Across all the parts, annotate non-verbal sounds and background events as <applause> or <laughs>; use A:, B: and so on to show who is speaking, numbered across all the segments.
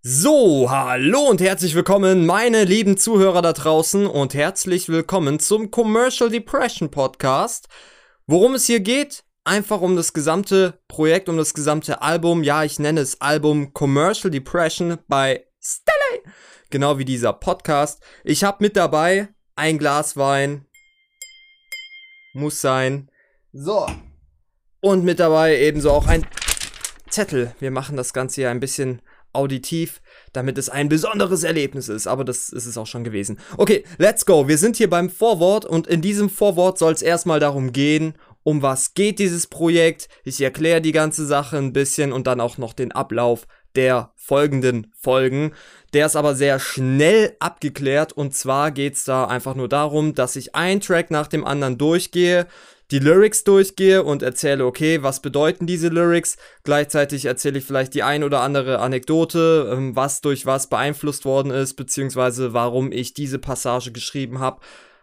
A: So, hallo und herzlich willkommen, meine lieben Zuhörer da draußen und herzlich willkommen zum Commercial Depression Podcast. Worum es hier geht? Einfach um das gesamte Projekt, um das gesamte Album. Ja, ich nenne es Album Commercial Depression bei Stelle. Genau wie dieser Podcast. Ich habe mit dabei ein Glas Wein. Muss sein. So. Und mit dabei ebenso auch ein Zettel. Wir machen das Ganze hier ein bisschen auditiv, damit es ein besonderes Erlebnis ist. Aber das ist es auch schon gewesen. Okay, let's go. Wir sind hier beim Vorwort und in diesem Vorwort soll es erstmal darum gehen, um was geht dieses Projekt. Ich erkläre die ganze Sache ein bisschen und dann auch noch den Ablauf der folgenden Folgen. Der ist aber sehr schnell abgeklärt und zwar geht es da einfach nur darum, dass ich einen Track nach dem anderen durchgehe, die Lyrics durchgehe und erzähle, okay, was bedeuten diese Lyrics. Gleichzeitig erzähle ich vielleicht die ein oder andere Anekdote, ähm, was durch was beeinflusst worden ist, beziehungsweise warum ich diese Passage geschrieben habe.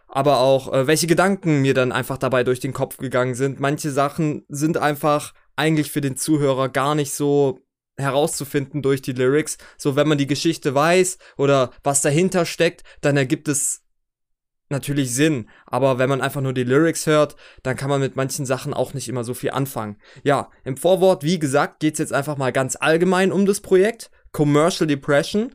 A: Aber auch, äh, welche Gedanken mir dann einfach dabei durch den Kopf gegangen sind. Manche Sachen sind einfach eigentlich für den Zuhörer gar nicht so herauszufinden durch die Lyrics. So, wenn man die Geschichte weiß oder was dahinter steckt, dann ergibt es natürlich Sinn, aber wenn man einfach nur die Lyrics hört, dann kann man mit manchen Sachen auch nicht immer so viel anfangen. Ja, im Vorwort, wie gesagt, geht's jetzt einfach mal ganz allgemein um das Projekt Commercial Depression.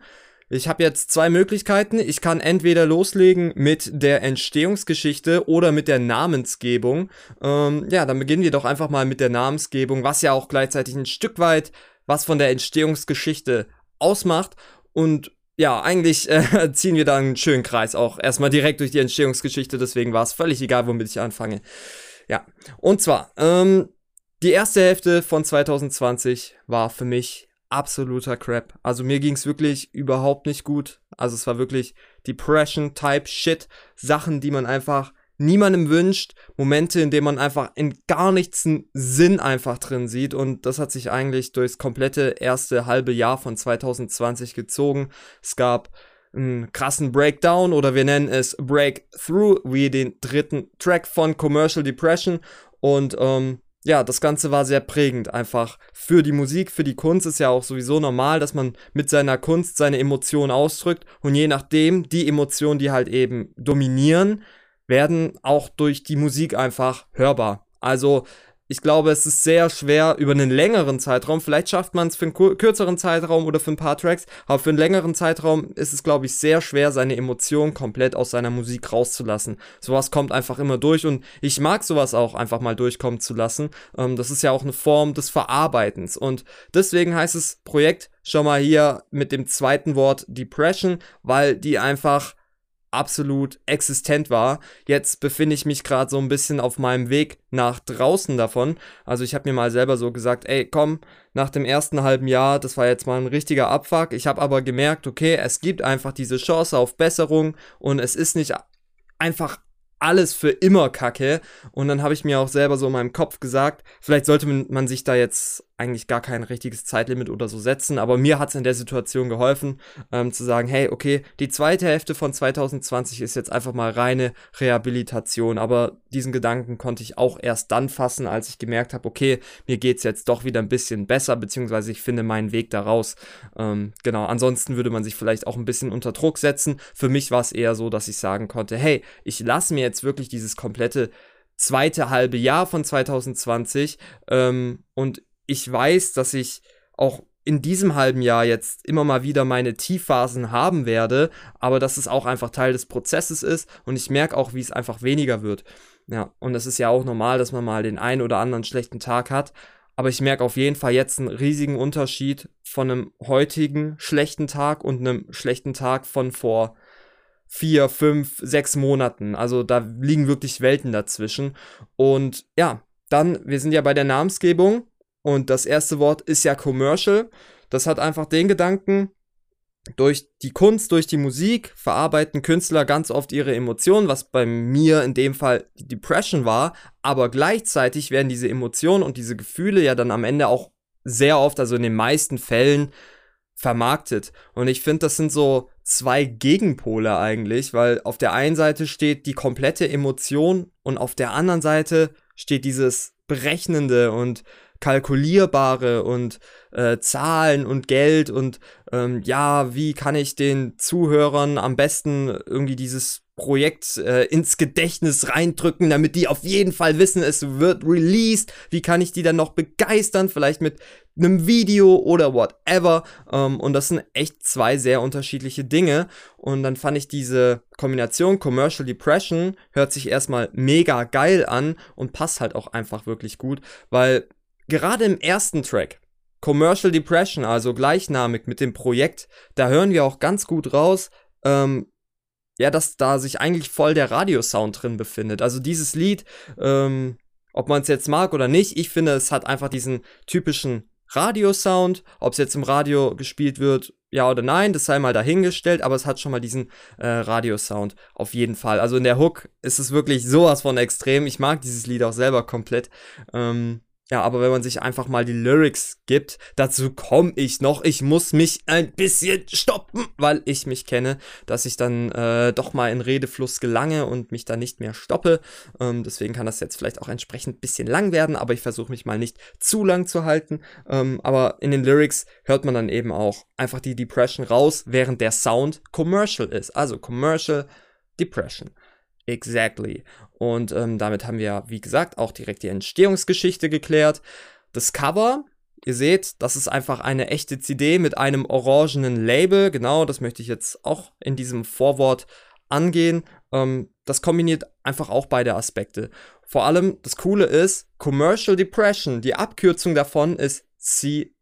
A: Ich habe jetzt zwei Möglichkeiten. Ich kann entweder loslegen mit der Entstehungsgeschichte oder mit der Namensgebung. Ähm, ja, dann beginnen wir doch einfach mal mit der Namensgebung, was ja auch gleichzeitig ein Stück weit was von der Entstehungsgeschichte ausmacht. Und ja, eigentlich äh, <laughs> ziehen wir da einen schönen Kreis auch erstmal direkt durch die Entstehungsgeschichte, deswegen war es völlig egal, womit ich anfange. Ja, und zwar, ähm, die erste Hälfte von 2020 war für mich absoluter Crap. Also mir ging es wirklich überhaupt nicht gut. Also es war wirklich Depression-Type-Shit. Sachen, die man einfach niemandem wünscht, Momente, in denen man einfach in gar nichts einen Sinn einfach drin sieht. Und das hat sich eigentlich durchs komplette erste halbe Jahr von 2020 gezogen. Es gab einen krassen Breakdown oder wir nennen es Breakthrough, wie den dritten Track von Commercial Depression. Und ähm, ja, das Ganze war sehr prägend einfach für die Musik, für die Kunst. Ist ja auch sowieso normal, dass man mit seiner Kunst seine Emotionen ausdrückt. Und je nachdem die Emotionen, die halt eben dominieren, werden auch durch die Musik einfach hörbar. Also ich glaube, es ist sehr schwer über einen längeren Zeitraum. Vielleicht schafft man es für einen kürzeren Zeitraum oder für ein paar Tracks, aber für einen längeren Zeitraum ist es, glaube ich, sehr schwer, seine Emotionen komplett aus seiner Musik rauszulassen. Sowas kommt einfach immer durch und ich mag sowas auch einfach mal durchkommen zu lassen. Ähm, das ist ja auch eine Form des Verarbeitens und deswegen heißt es Projekt schon mal hier mit dem zweiten Wort Depression, weil die einfach absolut existent war. Jetzt befinde ich mich gerade so ein bisschen auf meinem Weg nach draußen davon. Also ich habe mir mal selber so gesagt, ey, komm, nach dem ersten halben Jahr, das war jetzt mal ein richtiger Abfuck. Ich habe aber gemerkt, okay, es gibt einfach diese Chance auf Besserung und es ist nicht einfach alles für immer kacke. Und dann habe ich mir auch selber so in meinem Kopf gesagt, vielleicht sollte man sich da jetzt eigentlich gar kein richtiges Zeitlimit oder so setzen, aber mir hat es in der Situation geholfen, ähm, zu sagen, hey, okay, die zweite Hälfte von 2020 ist jetzt einfach mal reine Rehabilitation, aber diesen Gedanken konnte ich auch erst dann fassen, als ich gemerkt habe, okay, mir geht es jetzt doch wieder ein bisschen besser, beziehungsweise ich finde meinen Weg daraus. Ähm, genau, ansonsten würde man sich vielleicht auch ein bisschen unter Druck setzen. Für mich war es eher so, dass ich sagen konnte, hey, ich lasse mir jetzt wirklich dieses komplette zweite halbe Jahr von 2020 ähm, und ich weiß, dass ich auch in diesem halben Jahr jetzt immer mal wieder meine Tiefphasen haben werde, aber dass es auch einfach Teil des Prozesses ist und ich merke auch, wie es einfach weniger wird. Ja, und es ist ja auch normal, dass man mal den einen oder anderen schlechten Tag hat, aber ich merke auf jeden Fall jetzt einen riesigen Unterschied von einem heutigen schlechten Tag und einem schlechten Tag von vor vier, fünf, sechs Monaten. Also da liegen wirklich Welten dazwischen. Und ja, dann, wir sind ja bei der Namensgebung und das erste Wort ist ja Commercial. Das hat einfach den Gedanken, durch die Kunst, durch die Musik verarbeiten Künstler ganz oft ihre Emotionen, was bei mir in dem Fall die Depression war, aber gleichzeitig werden diese Emotionen und diese Gefühle ja dann am Ende auch sehr oft, also in den meisten Fällen, vermarktet. Und ich finde, das sind so zwei Gegenpole eigentlich, weil auf der einen Seite steht die komplette Emotion und auf der anderen Seite steht dieses Berechnende und kalkulierbare und äh, Zahlen und Geld und ähm, ja, wie kann ich den Zuhörern am besten irgendwie dieses Projekt äh, ins Gedächtnis reindrücken, damit die auf jeden Fall wissen, es wird released. Wie kann ich die dann noch begeistern? Vielleicht mit einem Video oder whatever. Ähm, und das sind echt zwei sehr unterschiedliche Dinge. Und dann fand ich diese Kombination Commercial Depression hört sich erstmal mega geil an und passt halt auch einfach wirklich gut, weil gerade im ersten Track Commercial Depression, also gleichnamig mit dem Projekt, da hören wir auch ganz gut raus, ähm, ja, dass da sich eigentlich voll der Radiosound drin befindet. Also dieses Lied, ähm, ob man es jetzt mag oder nicht, ich finde, es hat einfach diesen typischen Radiosound. Ob es jetzt im Radio gespielt wird, ja oder nein, das sei mal dahingestellt, aber es hat schon mal diesen äh, Radiosound auf jeden Fall. Also in der Hook ist es wirklich sowas von extrem. Ich mag dieses Lied auch selber komplett. Ähm, ja, aber wenn man sich einfach mal die Lyrics gibt, dazu komme ich noch. Ich muss mich ein bisschen stoppen, weil ich mich kenne, dass ich dann äh, doch mal in Redefluss gelange und mich da nicht mehr stoppe. Ähm, deswegen kann das jetzt vielleicht auch entsprechend ein bisschen lang werden, aber ich versuche mich mal nicht zu lang zu halten. Ähm, aber in den Lyrics hört man dann eben auch einfach die Depression raus, während der Sound commercial ist. Also commercial Depression. Exactly. Und ähm, damit haben wir, wie gesagt, auch direkt die Entstehungsgeschichte geklärt. Das Cover, ihr seht, das ist einfach eine echte CD mit einem orangenen Label. Genau, das möchte ich jetzt auch in diesem Vorwort angehen. Ähm, das kombiniert einfach auch beide Aspekte. Vor allem, das Coole ist, Commercial Depression, die Abkürzung davon ist C,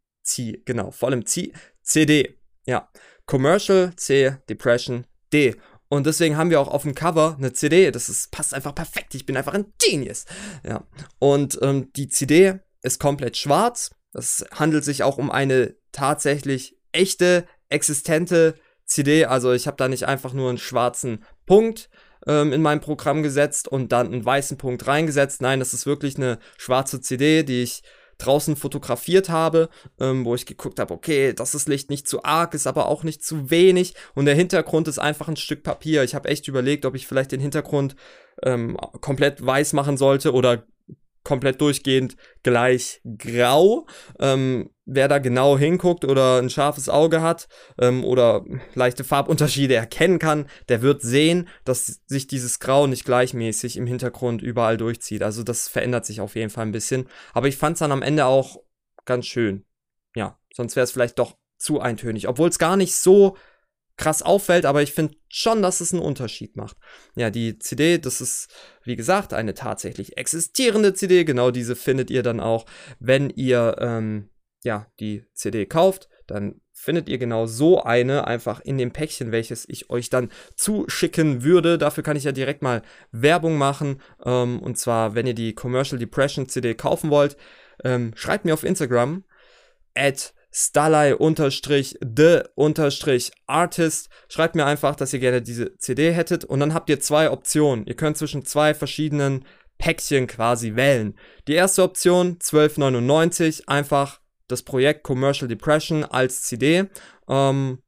A: genau, vor allem C, CD. Ja, Commercial C, Depression D. Und deswegen haben wir auch auf dem Cover eine CD. Das ist, passt einfach perfekt. Ich bin einfach ein Genius. Ja. Und ähm, die CD ist komplett schwarz. Es handelt sich auch um eine tatsächlich echte, existente CD. Also ich habe da nicht einfach nur einen schwarzen Punkt ähm, in mein Programm gesetzt und dann einen weißen Punkt reingesetzt. Nein, das ist wirklich eine schwarze CD, die ich draußen fotografiert habe, ähm, wo ich geguckt habe, okay, das ist Licht nicht zu arg, ist aber auch nicht zu wenig und der Hintergrund ist einfach ein Stück Papier. Ich habe echt überlegt, ob ich vielleicht den Hintergrund ähm, komplett weiß machen sollte oder komplett durchgehend gleich grau. Ähm, wer da genau hinguckt oder ein scharfes Auge hat ähm, oder leichte Farbunterschiede erkennen kann, der wird sehen, dass sich dieses Grau nicht gleichmäßig im Hintergrund überall durchzieht. Also das verändert sich auf jeden Fall ein bisschen. Aber ich fand es dann am Ende auch ganz schön. Ja, sonst wäre es vielleicht doch zu eintönig. Obwohl es gar nicht so krass auffällt, aber ich finde schon, dass es einen Unterschied macht. Ja, die CD, das ist, wie gesagt, eine tatsächlich existierende CD. Genau diese findet ihr dann auch, wenn ihr ähm, ja, die CD kauft. Dann findet ihr genau so eine einfach in dem Päckchen, welches ich euch dann zuschicken würde. Dafür kann ich ja direkt mal Werbung machen. Ähm, und zwar, wenn ihr die Commercial Depression CD kaufen wollt, ähm, schreibt mir auf Instagram at Starley-the-artist. Schreibt mir einfach, dass ihr gerne diese CD hättet und dann habt ihr zwei Optionen. Ihr könnt zwischen zwei verschiedenen Päckchen quasi wählen. Die erste Option 12,99, einfach das Projekt Commercial Depression als CD. Ähm,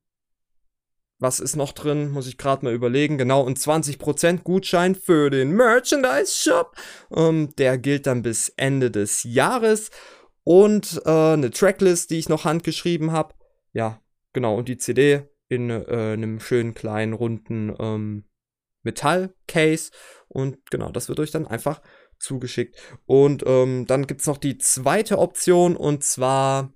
A: was ist noch drin? Muss ich gerade mal überlegen. Genau, ein 20% Gutschein für den Merchandise Shop. Ähm, der gilt dann bis Ende des Jahres und äh, eine Tracklist, die ich noch handgeschrieben habe. Ja, genau, und die CD in äh, einem schönen kleinen runden ähm, Metallcase. Und genau, das wird euch dann einfach zugeschickt. Und ähm, dann gibt es noch die zweite Option und zwar,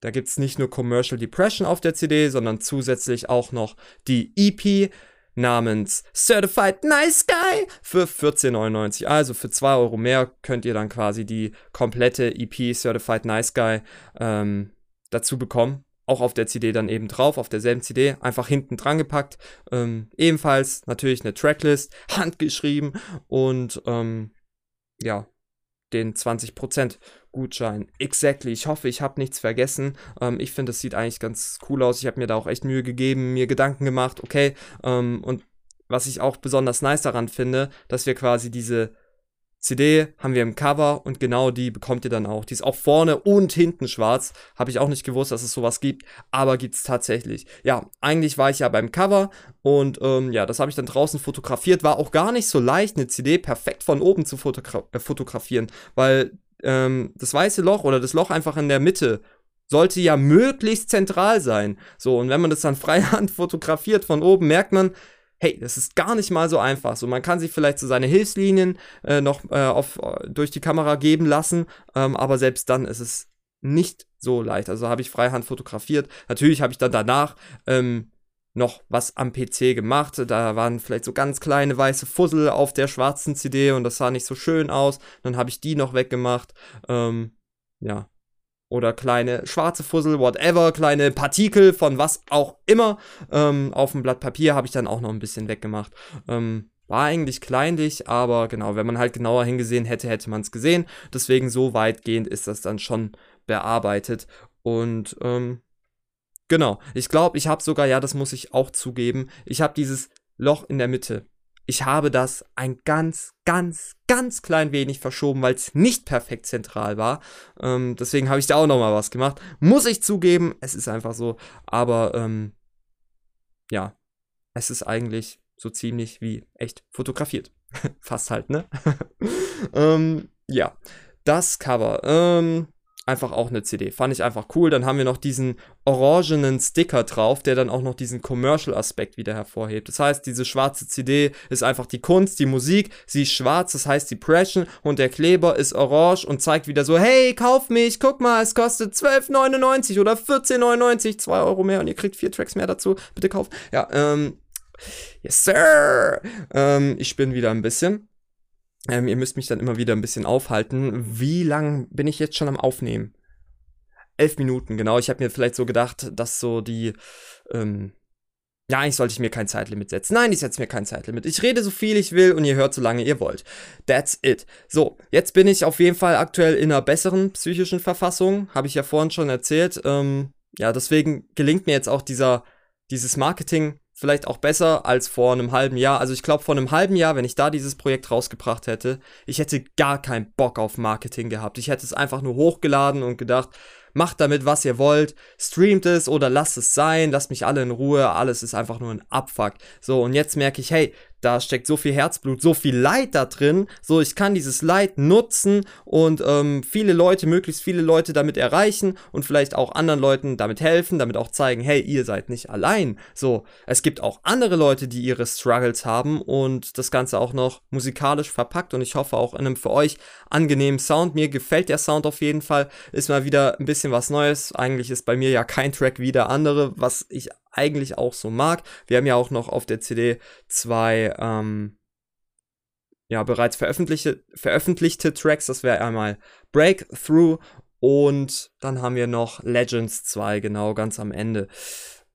A: da gibt es nicht nur Commercial Depression auf der CD, sondern zusätzlich auch noch die EP namens Certified Nice Guy für 14,99. Also für 2 Euro mehr könnt ihr dann quasi die komplette EP Certified Nice Guy ähm, dazu bekommen. Auch auf der CD dann eben drauf, auf derselben CD, einfach hinten dran gepackt. Ähm, ebenfalls natürlich eine Tracklist, <laughs> handgeschrieben und ähm, ja, den 20% Gutschein. Exactly. Ich hoffe, ich habe nichts vergessen. Ähm, ich finde, es sieht eigentlich ganz cool aus. Ich habe mir da auch echt Mühe gegeben, mir Gedanken gemacht, okay. Ähm, und was ich auch besonders nice daran finde, dass wir quasi diese CD haben wir im Cover und genau die bekommt ihr dann auch. Die ist auch vorne und hinten schwarz. Habe ich auch nicht gewusst, dass es sowas gibt, aber gibt es tatsächlich. Ja, eigentlich war ich ja beim Cover und ähm, ja, das habe ich dann draußen fotografiert. War auch gar nicht so leicht, eine CD perfekt von oben zu fotogra äh, fotografieren, weil ähm, das weiße Loch oder das Loch einfach in der Mitte sollte ja möglichst zentral sein. So, und wenn man das dann <laughs> freihand fotografiert von oben, merkt man, hey, das ist gar nicht mal so einfach. So, man kann sich vielleicht so seine Hilfslinien äh, noch äh, auf, durch die Kamera geben lassen, ähm, aber selbst dann ist es nicht so leicht. Also habe ich freihand fotografiert. Natürlich habe ich dann danach ähm, noch was am PC gemacht. Da waren vielleicht so ganz kleine weiße Fussel auf der schwarzen CD und das sah nicht so schön aus. Dann habe ich die noch weggemacht. Ähm, ja. Oder kleine schwarze Fussel, whatever, kleine Partikel von was auch immer. Ähm, auf dem Blatt Papier habe ich dann auch noch ein bisschen weggemacht. Ähm, war eigentlich kleinlich, aber genau, wenn man halt genauer hingesehen hätte, hätte man es gesehen. Deswegen so weitgehend ist das dann schon bearbeitet. Und ähm, Genau. Ich glaube, ich habe sogar, ja, das muss ich auch zugeben, ich habe dieses Loch in der Mitte. Ich habe das ein ganz, ganz, ganz klein wenig verschoben, weil es nicht perfekt zentral war. Ähm, deswegen habe ich da auch nochmal was gemacht. Muss ich zugeben, es ist einfach so. Aber ähm, ja, es ist eigentlich so ziemlich wie echt fotografiert. <laughs> Fast halt, ne? <laughs> ähm, ja, das Cover. Ähm, einfach auch eine CD. Fand ich einfach cool. Dann haben wir noch diesen orangenen Sticker drauf, der dann auch noch diesen Commercial-Aspekt wieder hervorhebt. Das heißt, diese schwarze CD ist einfach die Kunst, die Musik. Sie ist schwarz, das heißt Depression. Und der Kleber ist orange und zeigt wieder so, hey, kauf mich, guck mal, es kostet 12,99 oder 14,99, 2 Euro mehr und ihr kriegt vier Tracks mehr dazu. Bitte kauft. Ja, ähm, yes, sir. Ähm, ich bin wieder ein bisschen. Ähm, ihr müsst mich dann immer wieder ein bisschen aufhalten. Wie lang bin ich jetzt schon am Aufnehmen? Elf Minuten, genau. Ich habe mir vielleicht so gedacht, dass so die. Ähm, ja, eigentlich sollte ich mir kein Zeitlimit setzen. Nein, ich setze mir kein Zeitlimit. Ich rede so viel ich will und ihr hört so lange ihr wollt. That's it. So, jetzt bin ich auf jeden Fall aktuell in einer besseren psychischen Verfassung. Habe ich ja vorhin schon erzählt. Ähm, ja, deswegen gelingt mir jetzt auch dieser, dieses Marketing vielleicht auch besser als vor einem halben Jahr. Also ich glaube, vor einem halben Jahr, wenn ich da dieses Projekt rausgebracht hätte, ich hätte gar keinen Bock auf Marketing gehabt. Ich hätte es einfach nur hochgeladen und gedacht, macht damit, was ihr wollt, streamt es oder lasst es sein, lasst mich alle in Ruhe, alles ist einfach nur ein Abfuck. So, und jetzt merke ich, hey, da steckt so viel Herzblut, so viel Leid da drin. So, ich kann dieses Leid nutzen und ähm, viele Leute, möglichst viele Leute damit erreichen und vielleicht auch anderen Leuten damit helfen, damit auch zeigen, hey, ihr seid nicht allein. So, es gibt auch andere Leute, die ihre Struggles haben und das Ganze auch noch musikalisch verpackt und ich hoffe auch in einem für euch angenehmen Sound. Mir gefällt der Sound auf jeden Fall, ist mal wieder ein bisschen was Neues. Eigentlich ist bei mir ja kein Track wie der andere, was ich eigentlich auch so mag. Wir haben ja auch noch auf der CD zwei ähm, ja, bereits veröffentlichte, veröffentlichte Tracks. Das wäre einmal Breakthrough und dann haben wir noch Legends 2, genau, ganz am Ende.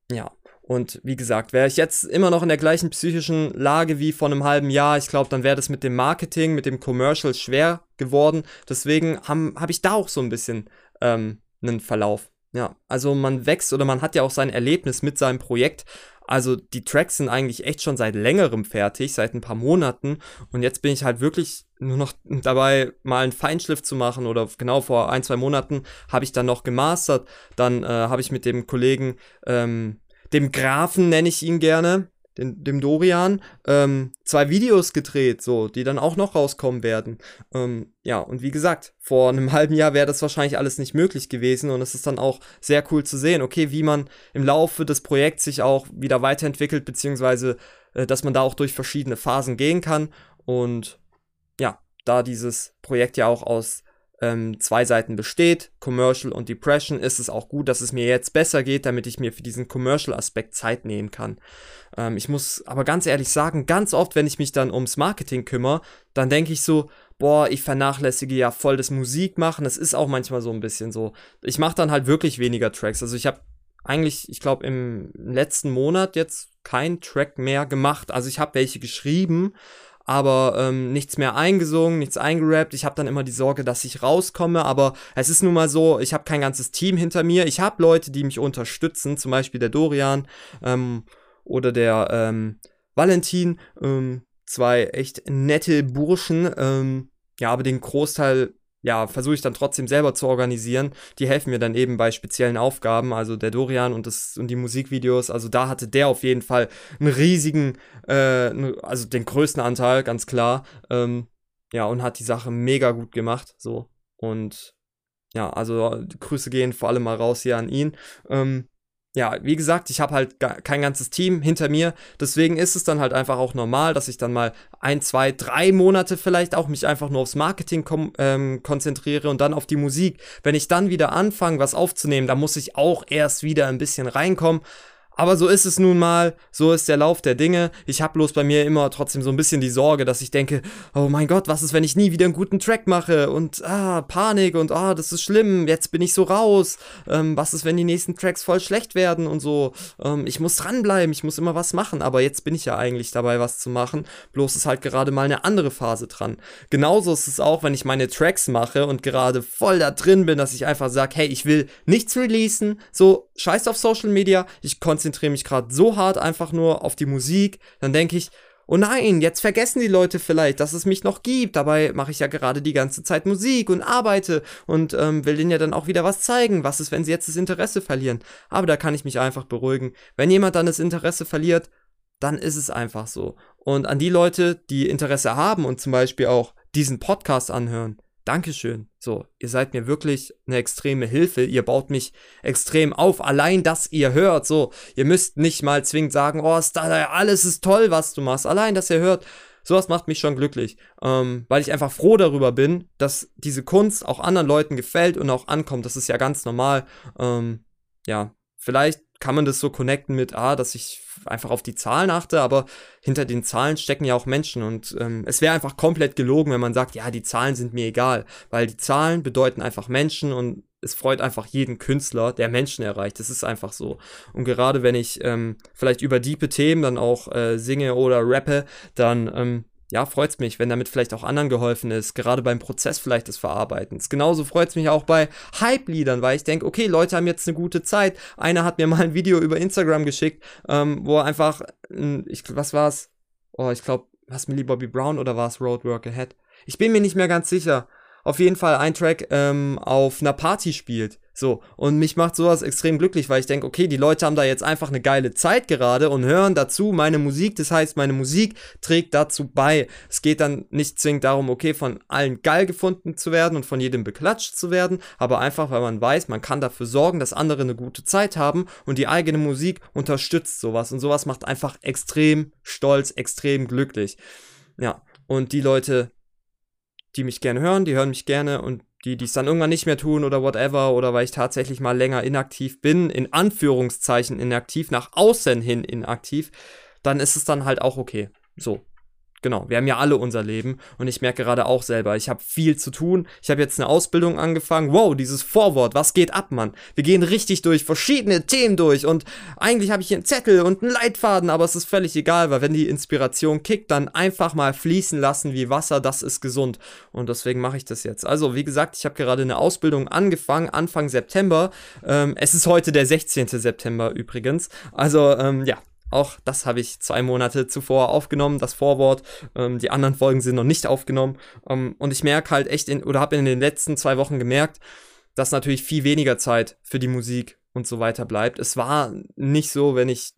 A: Ja, und wie gesagt, wäre ich jetzt immer noch in der gleichen psychischen Lage wie vor einem halben Jahr, ich glaube, dann wäre das mit dem Marketing, mit dem Commercial schwer geworden. Deswegen habe hab ich da auch so ein bisschen ähm, einen Verlauf. Ja, also man wächst oder man hat ja auch sein Erlebnis mit seinem Projekt. Also die Tracks sind eigentlich echt schon seit längerem fertig, seit ein paar Monaten. Und jetzt bin ich halt wirklich nur noch <laughs> dabei, mal einen Feinschliff zu machen. Oder genau vor ein, zwei Monaten habe ich dann noch gemastert. Dann äh, habe ich mit dem Kollegen, ähm, dem Grafen nenne ich ihn gerne, den, dem Dorian, ähm, zwei Videos gedreht, so, die dann auch noch rauskommen werden. Ähm, ja, und wie gesagt, vor einem <laughs> halben Jahr wäre das wahrscheinlich alles nicht möglich gewesen und es ist dann auch sehr cool zu sehen, okay, wie man im Laufe des Projekts sich auch wieder weiterentwickelt, beziehungsweise, äh, dass man da auch durch verschiedene Phasen gehen kann und ja, da dieses Projekt ja auch aus ähm, zwei Seiten besteht, Commercial und Depression, ist es auch gut, dass es mir jetzt besser geht, damit ich mir für diesen Commercial-Aspekt Zeit nehmen kann. Ähm, ich muss aber ganz ehrlich sagen, ganz oft, wenn ich mich dann ums Marketing kümmere, dann denke ich so, boah, ich vernachlässige ja voll das Musikmachen. Das ist auch manchmal so ein bisschen so. Ich mache dann halt wirklich weniger Tracks. Also ich habe eigentlich, ich glaube, im letzten Monat jetzt keinen Track mehr gemacht. Also ich habe welche geschrieben, aber ähm, nichts mehr eingesungen, nichts eingerappt. Ich habe dann immer die Sorge, dass ich rauskomme, aber es ist nun mal so, ich habe kein ganzes Team hinter mir. Ich habe Leute, die mich unterstützen, zum Beispiel der Dorian ähm, oder der ähm, Valentin. Ähm, zwei echt nette Burschen. Ähm, ja, aber den Großteil ja, versuche ich dann trotzdem selber zu organisieren. Die helfen mir dann eben bei speziellen Aufgaben, also der Dorian und, das, und die Musikvideos. Also da hatte der auf jeden Fall einen riesigen, äh, also den größten Anteil, ganz klar. Ähm, ja, und hat die Sache mega gut gemacht. So. Und ja, also Grüße gehen vor allem mal raus hier an ihn. Ähm, ja, wie gesagt, ich habe halt kein ganzes Team hinter mir. Deswegen ist es dann halt einfach auch normal, dass ich dann mal ein, zwei, drei Monate vielleicht auch mich einfach nur aufs Marketing ähm, konzentriere und dann auf die Musik. Wenn ich dann wieder anfange, was aufzunehmen, dann muss ich auch erst wieder ein bisschen reinkommen. Aber so ist es nun mal, so ist der Lauf der Dinge. Ich habe bloß bei mir immer trotzdem so ein bisschen die Sorge, dass ich denke, oh mein Gott, was ist, wenn ich nie wieder einen guten Track mache? Und ah, Panik und ah, das ist schlimm, jetzt bin ich so raus. Ähm, was ist, wenn die nächsten Tracks voll schlecht werden und so? Ähm, ich muss dranbleiben, ich muss immer was machen, aber jetzt bin ich ja eigentlich dabei, was zu machen. Bloß ist halt gerade mal eine andere Phase dran. Genauso ist es auch, wenn ich meine Tracks mache und gerade voll da drin bin, dass ich einfach sage, hey, ich will nichts releasen, so scheiß auf Social Media, ich konzentriere mich gerade so hart einfach nur auf die Musik, dann denke ich, oh nein, jetzt vergessen die Leute vielleicht, dass es mich noch gibt. Dabei mache ich ja gerade die ganze Zeit Musik und arbeite und ähm, will denen ja dann auch wieder was zeigen. Was ist, wenn sie jetzt das Interesse verlieren? Aber da kann ich mich einfach beruhigen. Wenn jemand dann das Interesse verliert, dann ist es einfach so. Und an die Leute, die Interesse haben und zum Beispiel auch diesen Podcast anhören, Dankeschön. So, ihr seid mir wirklich eine extreme Hilfe. Ihr baut mich extrem auf. Allein, dass ihr hört. So, ihr müsst nicht mal zwingend sagen, oh, alles ist toll, was du machst. Allein, dass ihr hört. Sowas macht mich schon glücklich, ähm, weil ich einfach froh darüber bin, dass diese Kunst auch anderen Leuten gefällt und auch ankommt. Das ist ja ganz normal. Ähm, ja, vielleicht kann man das so connecten mit, ah, dass ich einfach auf die Zahlen achte, aber hinter den Zahlen stecken ja auch Menschen und ähm, es wäre einfach komplett gelogen, wenn man sagt, ja, die Zahlen sind mir egal, weil die Zahlen bedeuten einfach Menschen und es freut einfach jeden Künstler, der Menschen erreicht. Das ist einfach so. Und gerade wenn ich ähm, vielleicht über diepe Themen dann auch äh, singe oder rappe, dann ähm, ja, freut es mich, wenn damit vielleicht auch anderen geholfen ist, gerade beim Prozess vielleicht des Verarbeitens. Genauso freut es mich auch bei Hype-Liedern, weil ich denke, okay, Leute haben jetzt eine gute Zeit. Einer hat mir mal ein Video über Instagram geschickt, ähm, wo er einfach, ich, was war's? Oh, ich glaube, was Millie Bobby Brown oder war es Roadwork Ahead? Ich bin mir nicht mehr ganz sicher. Auf jeden Fall ein Track ähm, auf einer Party spielt. So, und mich macht sowas extrem glücklich, weil ich denke, okay, die Leute haben da jetzt einfach eine geile Zeit gerade und hören dazu meine Musik. Das heißt, meine Musik trägt dazu bei. Es geht dann nicht zwingend darum, okay, von allen geil gefunden zu werden und von jedem beklatscht zu werden, aber einfach, weil man weiß, man kann dafür sorgen, dass andere eine gute Zeit haben und die eigene Musik unterstützt sowas. Und sowas macht einfach extrem stolz, extrem glücklich. Ja, und die Leute, die mich gerne hören, die hören mich gerne und die es dann irgendwann nicht mehr tun oder whatever oder weil ich tatsächlich mal länger inaktiv bin, in Anführungszeichen inaktiv, nach außen hin inaktiv, dann ist es dann halt auch okay. So, Genau, wir haben ja alle unser Leben und ich merke gerade auch selber, ich habe viel zu tun. Ich habe jetzt eine Ausbildung angefangen. Wow, dieses Vorwort, was geht ab, Mann? Wir gehen richtig durch verschiedene Themen durch und eigentlich habe ich hier einen Zettel und einen Leitfaden, aber es ist völlig egal, weil wenn die Inspiration kickt, dann einfach mal fließen lassen wie Wasser, das ist gesund und deswegen mache ich das jetzt. Also, wie gesagt, ich habe gerade eine Ausbildung angefangen, Anfang September. Ähm, es ist heute der 16. September übrigens. Also, ähm, ja, auch das habe ich zwei Monate zuvor aufgenommen, das Vorwort. Ähm, die anderen Folgen sind noch nicht aufgenommen. Ähm, und ich merke halt echt, in, oder habe in den letzten zwei Wochen gemerkt, dass natürlich viel weniger Zeit für die Musik und so weiter bleibt. Es war nicht so, wenn ich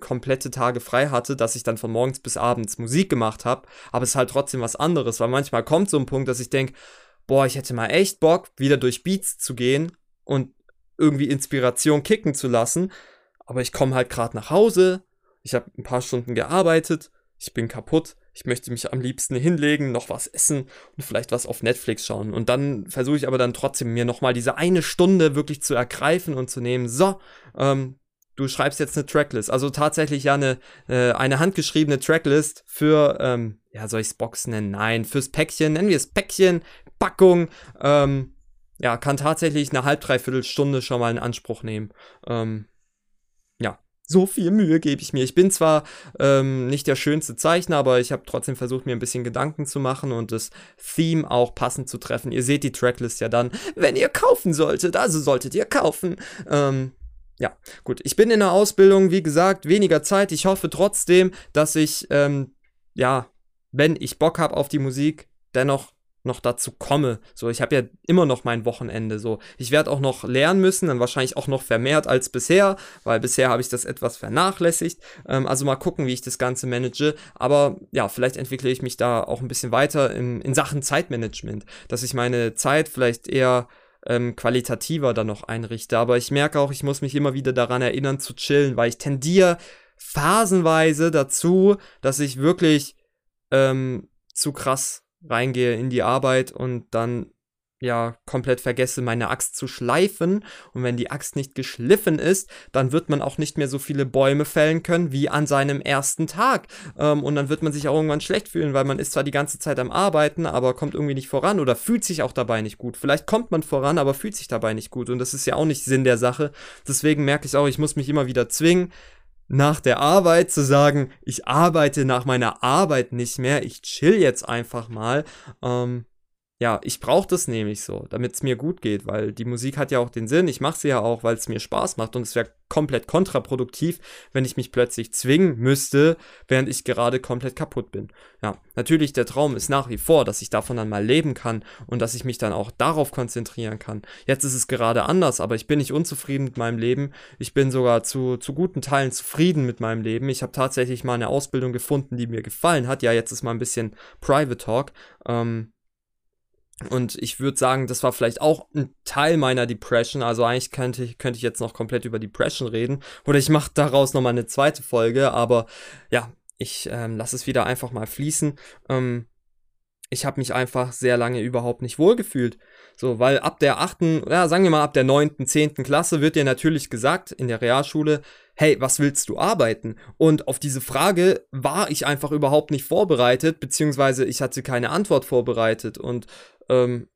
A: komplette Tage frei hatte, dass ich dann von morgens bis abends Musik gemacht habe, aber es ist halt trotzdem was anderes, weil manchmal kommt so ein Punkt, dass ich denke, boah, ich hätte mal echt Bock, wieder durch Beats zu gehen und irgendwie Inspiration kicken zu lassen, aber ich komme halt gerade nach Hause, ich habe ein paar Stunden gearbeitet, ich bin kaputt, ich möchte mich am liebsten hinlegen, noch was essen und vielleicht was auf Netflix schauen. Und dann versuche ich aber dann trotzdem mir nochmal diese eine Stunde wirklich zu ergreifen und zu nehmen, so, ähm, du schreibst jetzt eine Tracklist. Also tatsächlich ja eine, äh, eine handgeschriebene Tracklist für, ähm, ja, soll ich es Box nennen? Nein, fürs Päckchen, nennen wir es Päckchen, Packung, ähm, ja, kann tatsächlich eine halb, dreiviertel Stunde schon mal in Anspruch nehmen. Ähm, so viel Mühe gebe ich mir. Ich bin zwar ähm, nicht der schönste Zeichner, aber ich habe trotzdem versucht, mir ein bisschen Gedanken zu machen und das Theme auch passend zu treffen. Ihr seht die Tracklist ja dann, wenn ihr kaufen solltet. Also solltet ihr kaufen. Ähm, ja, gut. Ich bin in der Ausbildung, wie gesagt, weniger Zeit. Ich hoffe trotzdem, dass ich, ähm, ja, wenn ich Bock habe auf die Musik, dennoch noch dazu komme. So, ich habe ja immer noch mein Wochenende. So, ich werde auch noch lernen müssen, dann wahrscheinlich auch noch vermehrt als bisher, weil bisher habe ich das etwas vernachlässigt. Ähm, also mal gucken, wie ich das Ganze manage. Aber ja, vielleicht entwickle ich mich da auch ein bisschen weiter in, in Sachen Zeitmanagement, dass ich meine Zeit vielleicht eher ähm, qualitativer dann noch einrichte. Aber ich merke auch, ich muss mich immer wieder daran erinnern zu chillen, weil ich tendiere phasenweise dazu, dass ich wirklich ähm, zu krass reingehe in die Arbeit und dann ja komplett vergesse, meine Axt zu schleifen. Und wenn die Axt nicht geschliffen ist, dann wird man auch nicht mehr so viele Bäume fällen können wie an seinem ersten Tag. Ähm, und dann wird man sich auch irgendwann schlecht fühlen, weil man ist zwar die ganze Zeit am Arbeiten, aber kommt irgendwie nicht voran oder fühlt sich auch dabei nicht gut. Vielleicht kommt man voran, aber fühlt sich dabei nicht gut. Und das ist ja auch nicht Sinn der Sache. Deswegen merke ich auch, ich muss mich immer wieder zwingen, nach der Arbeit zu sagen, ich arbeite nach meiner Arbeit nicht mehr, ich chill jetzt einfach mal. Ähm, ja, ich brauche das nämlich so, damit es mir gut geht, weil die Musik hat ja auch den Sinn. Ich mache sie ja auch, weil es mir Spaß macht und es wäre komplett kontraproduktiv, wenn ich mich plötzlich zwingen müsste, während ich gerade komplett kaputt bin. Ja, natürlich der Traum ist nach wie vor, dass ich davon dann mal leben kann und dass ich mich dann auch darauf konzentrieren kann. Jetzt ist es gerade anders, aber ich bin nicht unzufrieden mit meinem Leben. Ich bin sogar zu, zu guten Teilen zufrieden mit meinem Leben. Ich habe tatsächlich mal eine Ausbildung gefunden, die mir gefallen hat. Ja, jetzt ist mal ein bisschen Private Talk. Ähm, und ich würde sagen, das war vielleicht auch ein Teil meiner Depression. Also eigentlich könnte, könnte ich jetzt noch komplett über Depression reden. Oder ich mache daraus nochmal eine zweite Folge. Aber ja, ich ähm, lasse es wieder einfach mal fließen. Ähm, ich habe mich einfach sehr lange überhaupt nicht wohlgefühlt. So, weil ab der achten, ja, sagen wir mal ab der neunten, zehnten Klasse wird dir natürlich gesagt in der Realschule, hey, was willst du arbeiten? Und auf diese Frage war ich einfach überhaupt nicht vorbereitet, beziehungsweise ich hatte keine Antwort vorbereitet. Und ähm,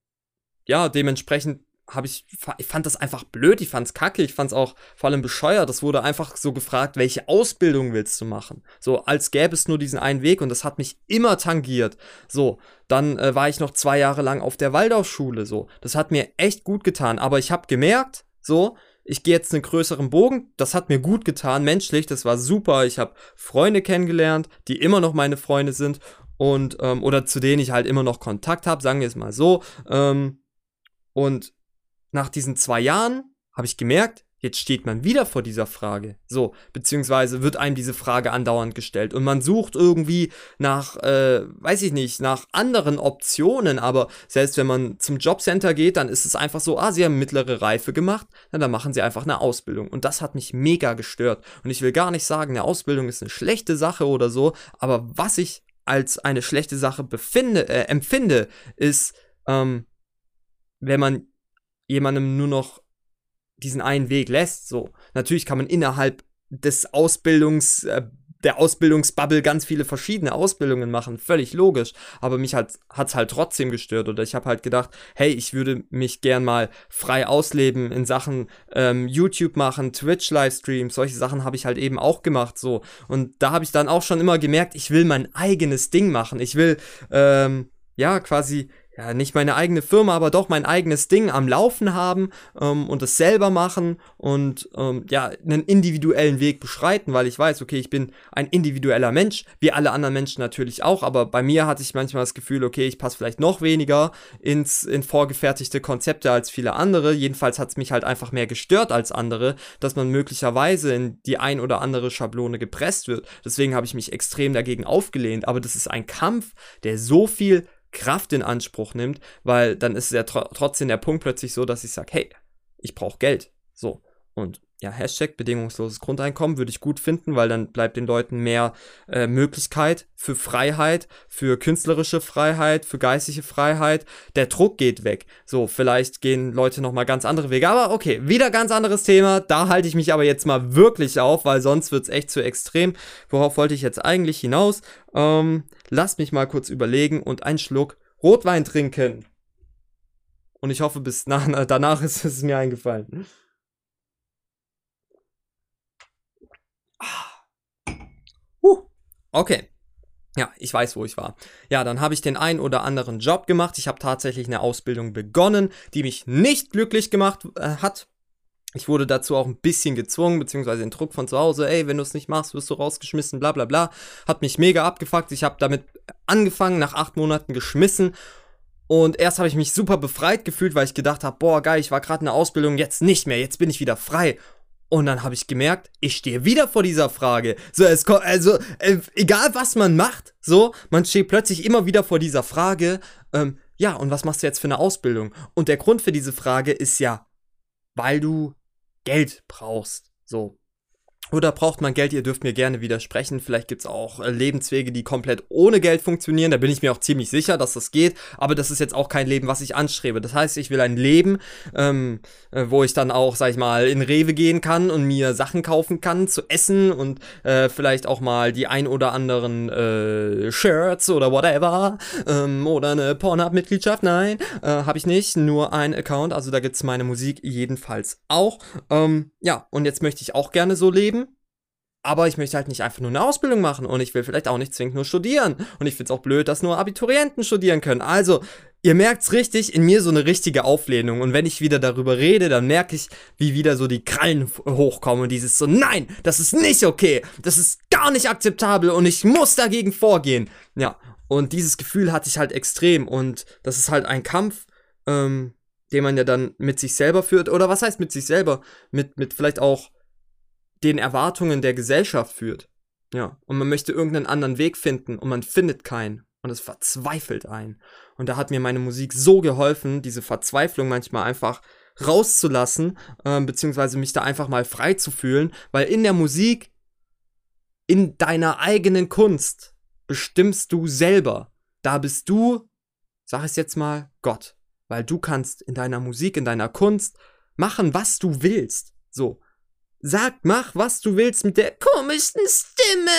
A: ja, dementsprechend habe ich, ich fand das einfach blöd, ich fand es kacke, ich fand es auch vor allem bescheuert. Das wurde einfach so gefragt, welche Ausbildung willst du machen? So, als gäbe es nur diesen einen Weg und das hat mich immer tangiert. So, dann äh, war ich noch zwei Jahre lang auf der Waldorfschule, so. Das hat mir echt gut getan, aber ich habe gemerkt, so, ich gehe jetzt einen größeren Bogen, das hat mir gut getan, menschlich, das war super. Ich habe Freunde kennengelernt, die immer noch meine Freunde sind und ähm, oder zu denen ich halt immer noch Kontakt habe, sagen wir es mal so. Ähm, und nach diesen zwei Jahren habe ich gemerkt, jetzt steht man wieder vor dieser Frage. So, beziehungsweise wird einem diese Frage andauernd gestellt. Und man sucht irgendwie nach, äh, weiß ich nicht, nach anderen Optionen, aber selbst wenn man zum Jobcenter geht, dann ist es einfach so, ah, sie haben mittlere Reife gemacht, na, dann machen sie einfach eine Ausbildung. Und das hat mich mega gestört. Und ich will gar nicht sagen, eine Ausbildung ist eine schlechte Sache oder so, aber was ich als eine schlechte Sache befinde, äh, empfinde, ist, ähm, wenn man jemandem nur noch diesen einen Weg lässt. So, natürlich kann man innerhalb des Ausbildungs, äh, der Ausbildungsbubble ganz viele verschiedene Ausbildungen machen, völlig logisch. Aber mich hat es halt trotzdem gestört oder ich habe halt gedacht, hey, ich würde mich gern mal frei ausleben in Sachen ähm, YouTube machen, Twitch-Livestreams, solche Sachen habe ich halt eben auch gemacht so. Und da habe ich dann auch schon immer gemerkt, ich will mein eigenes Ding machen. Ich will ähm, ja quasi ja, nicht meine eigene Firma, aber doch mein eigenes Ding am Laufen haben ähm, und es selber machen und ähm, ja, einen individuellen Weg beschreiten, weil ich weiß, okay, ich bin ein individueller Mensch, wie alle anderen Menschen natürlich auch, aber bei mir hatte ich manchmal das Gefühl, okay, ich passe vielleicht noch weniger ins, in vorgefertigte Konzepte als viele andere. Jedenfalls hat es mich halt einfach mehr gestört als andere, dass man möglicherweise in die ein oder andere Schablone gepresst wird. Deswegen habe ich mich extrem dagegen aufgelehnt, aber das ist ein Kampf, der so viel Kraft in Anspruch nimmt, weil dann ist ja tr trotzdem der Punkt plötzlich so, dass ich sage, hey, ich brauche Geld. So. Und ja, Hashtag bedingungsloses Grundeinkommen würde ich gut finden, weil dann bleibt den Leuten mehr äh, Möglichkeit für Freiheit, für künstlerische Freiheit, für geistige Freiheit. Der Druck geht weg. So, vielleicht gehen Leute nochmal ganz andere Wege. Aber okay, wieder ganz anderes Thema. Da halte ich mich aber jetzt mal wirklich auf, weil sonst wird es echt zu extrem. Worauf wollte ich jetzt eigentlich hinaus? Ähm, lasst mich mal kurz überlegen und einen Schluck Rotwein trinken. Und ich hoffe, bis nach, <laughs> danach ist es mir eingefallen. Uh, okay. Ja, ich weiß, wo ich war. Ja, dann habe ich den einen oder anderen Job gemacht. Ich habe tatsächlich eine Ausbildung begonnen, die mich nicht glücklich gemacht äh, hat. Ich wurde dazu auch ein bisschen gezwungen, beziehungsweise den Druck von zu Hause, ey, wenn du es nicht machst, wirst du rausgeschmissen, bla bla bla. Hat mich mega abgefuckt. Ich habe damit angefangen, nach acht Monaten geschmissen Und erst habe ich mich super befreit gefühlt, weil ich gedacht habe, boah, geil, ich war gerade in der Ausbildung, jetzt nicht mehr, jetzt bin ich wieder frei. Und dann habe ich gemerkt, ich stehe wieder vor dieser Frage. So, es kommt, also, äh, egal was man macht, so, man steht plötzlich immer wieder vor dieser Frage, ähm, ja, und was machst du jetzt für eine Ausbildung? Und der Grund für diese Frage ist ja, weil du Geld brauchst. So, oder braucht man Geld? Ihr dürft mir gerne widersprechen. Vielleicht gibt es auch äh, Lebenswege, die komplett ohne Geld funktionieren. Da bin ich mir auch ziemlich sicher, dass das geht. Aber das ist jetzt auch kein Leben, was ich anstrebe. Das heißt, ich will ein Leben, ähm, äh, wo ich dann auch, sag ich mal, in Rewe gehen kann und mir Sachen kaufen kann zu essen und äh, vielleicht auch mal die ein oder anderen äh, Shirts oder whatever. Ähm, oder eine Pornhub-Mitgliedschaft. Nein, äh, habe ich nicht. Nur ein Account. Also da gibt es meine Musik jedenfalls auch. Ähm, ja, und jetzt möchte ich auch gerne so leben aber ich möchte halt nicht einfach nur eine Ausbildung machen und ich will vielleicht auch nicht zwingend nur studieren. Und ich finde es auch blöd, dass nur Abiturienten studieren können. Also, ihr merkt's richtig, in mir so eine richtige Auflehnung. Und wenn ich wieder darüber rede, dann merke ich, wie wieder so die Krallen hochkommen und dieses so, nein, das ist nicht okay. Das ist gar nicht akzeptabel und ich muss dagegen vorgehen. Ja, und dieses Gefühl hatte ich halt extrem. Und das ist halt ein Kampf, ähm, den man ja dann mit sich selber führt. Oder was heißt mit sich selber? Mit, mit vielleicht auch den Erwartungen der Gesellschaft führt. Ja, und man möchte irgendeinen anderen Weg finden und man findet keinen und es verzweifelt ein. Und da hat mir meine Musik so geholfen, diese Verzweiflung manchmal einfach rauszulassen, äh, beziehungsweise mich da einfach mal frei zu fühlen, weil in der Musik, in deiner eigenen Kunst, bestimmst du selber. Da bist du, sag es jetzt mal, Gott. Weil du kannst in deiner Musik, in deiner Kunst machen, was du willst. So. Sag, mach, was du willst mit der komischsten Stimme.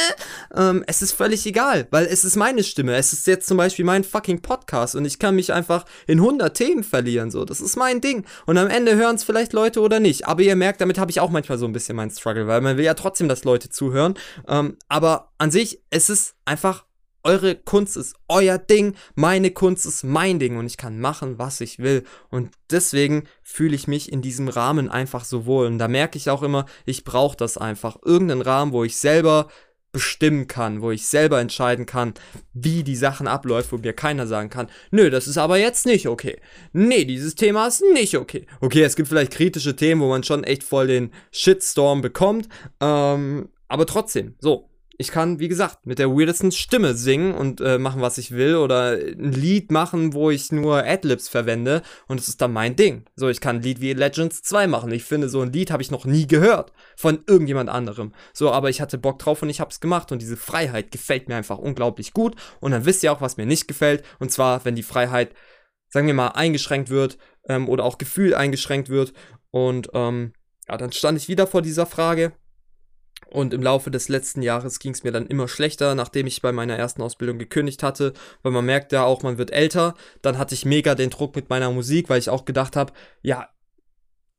A: Ähm, es ist völlig egal, weil es ist meine Stimme. Es ist jetzt zum Beispiel mein fucking Podcast und ich kann mich einfach in 100 Themen verlieren. So, das ist mein Ding. Und am Ende hören es vielleicht Leute oder nicht. Aber ihr merkt, damit habe ich auch manchmal so ein bisschen meinen Struggle, weil man will ja trotzdem, dass Leute zuhören. Ähm, aber an sich, es ist einfach eure Kunst ist euer Ding, meine Kunst ist mein Ding und ich kann machen, was ich will. Und deswegen fühle ich mich in diesem Rahmen einfach so wohl. Und da merke ich auch immer, ich brauche das einfach. Irgendeinen Rahmen, wo ich selber bestimmen kann, wo ich selber entscheiden kann, wie die Sachen abläuft, wo mir keiner sagen kann, nö, das ist aber jetzt nicht okay. Nee, dieses Thema ist nicht okay. Okay, es gibt vielleicht kritische Themen, wo man schon echt voll den Shitstorm bekommt, ähm, aber trotzdem, so, ich kann, wie gesagt, mit der weirdesten Stimme singen und äh, machen, was ich will oder ein Lied machen, wo ich nur Adlibs verwende und es ist dann mein Ding. So, ich kann ein Lied wie Legends 2 machen. Ich finde, so ein Lied habe ich noch nie gehört von irgendjemand anderem. So, aber ich hatte Bock drauf und ich habe es gemacht und diese Freiheit gefällt mir einfach unglaublich gut und dann wisst ihr auch, was mir nicht gefällt und zwar, wenn die Freiheit, sagen wir mal, eingeschränkt wird ähm, oder auch Gefühl eingeschränkt wird und ähm, ja, dann stand ich wieder vor dieser Frage und im Laufe des letzten Jahres ging es mir dann immer schlechter, nachdem ich bei meiner ersten Ausbildung gekündigt hatte, weil man merkt ja auch, man wird älter. Dann hatte ich mega den Druck mit meiner Musik, weil ich auch gedacht habe, ja,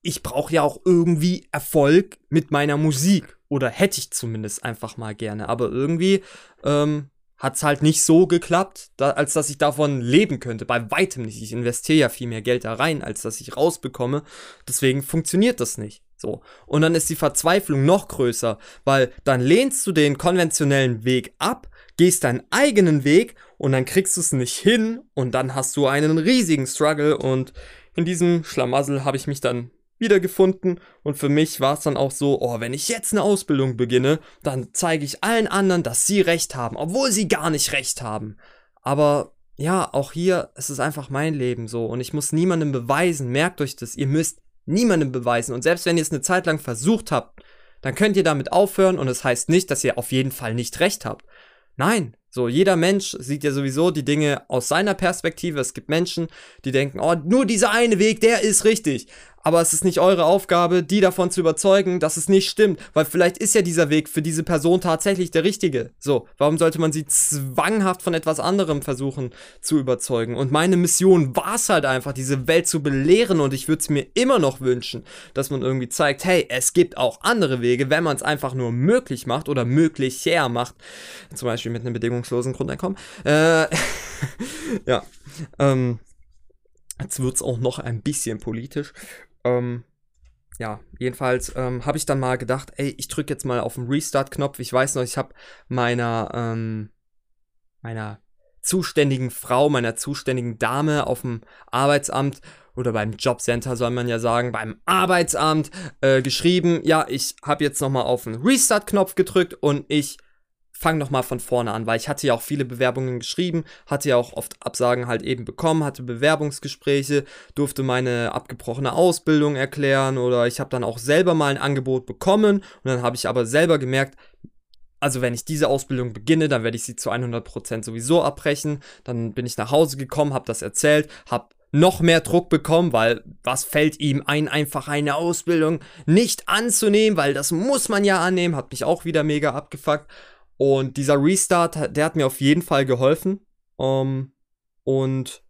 A: ich brauche ja auch irgendwie Erfolg mit meiner Musik. Oder hätte ich zumindest einfach mal gerne. Aber irgendwie ähm, hat es halt nicht so geklappt, da, als dass ich davon leben könnte. Bei weitem nicht. Ich investiere ja viel mehr Geld da rein, als dass ich rausbekomme. Deswegen funktioniert das nicht. So. Und dann ist die Verzweiflung noch größer, weil dann lehnst du den konventionellen Weg ab, gehst deinen eigenen Weg und dann kriegst du es nicht hin und dann hast du einen riesigen Struggle und in diesem Schlamassel habe ich mich dann wiedergefunden und für mich war es dann auch so, oh, wenn ich jetzt eine Ausbildung beginne, dann zeige ich allen anderen, dass sie recht haben, obwohl sie gar nicht recht haben. Aber ja, auch hier, es ist einfach mein Leben so und ich muss niemandem beweisen, merkt euch das, ihr müsst niemandem beweisen. Und selbst wenn ihr es eine Zeit lang versucht habt, dann könnt ihr damit aufhören und es das heißt nicht, dass ihr auf jeden Fall nicht recht habt. Nein, so jeder Mensch sieht ja sowieso die Dinge aus seiner Perspektive. Es gibt Menschen, die denken, oh, nur dieser eine Weg, der ist richtig aber es ist nicht eure Aufgabe, die davon zu überzeugen, dass es nicht stimmt, weil vielleicht ist ja dieser Weg für diese Person tatsächlich der richtige. So, warum sollte man sie zwanghaft von etwas anderem versuchen zu überzeugen? Und meine Mission war es halt einfach, diese Welt zu belehren und ich würde es mir immer noch wünschen, dass man irgendwie zeigt, hey, es gibt auch andere Wege, wenn man es einfach nur möglich macht oder möglicher macht. Zum Beispiel mit einem bedingungslosen Grundeinkommen. Äh, <laughs> ja, ähm, Jetzt wird es auch noch ein bisschen politisch. Ähm, ja, jedenfalls ähm, habe ich dann mal gedacht, ey, ich drücke jetzt mal auf den Restart-Knopf. Ich weiß noch, ich habe meiner, ähm, meiner zuständigen Frau, meiner zuständigen Dame auf dem Arbeitsamt oder beim Jobcenter soll man ja sagen, beim Arbeitsamt äh, geschrieben, ja, ich habe jetzt nochmal auf den Restart-Knopf gedrückt und ich fange nochmal von vorne an, weil ich hatte ja auch viele Bewerbungen geschrieben, hatte ja auch oft Absagen halt eben bekommen, hatte Bewerbungsgespräche, durfte meine abgebrochene Ausbildung erklären oder ich habe dann auch selber mal ein Angebot bekommen und dann habe ich aber selber gemerkt, also wenn ich diese Ausbildung beginne, dann werde ich sie zu 100% sowieso abbrechen. Dann bin ich nach Hause gekommen, habe das erzählt, habe noch mehr Druck bekommen, weil was fällt ihm ein, einfach eine Ausbildung nicht anzunehmen, weil das muss man ja annehmen, hat mich auch wieder mega abgefuckt. Und dieser Restart, der hat mir auf jeden Fall geholfen. Um, ähm, und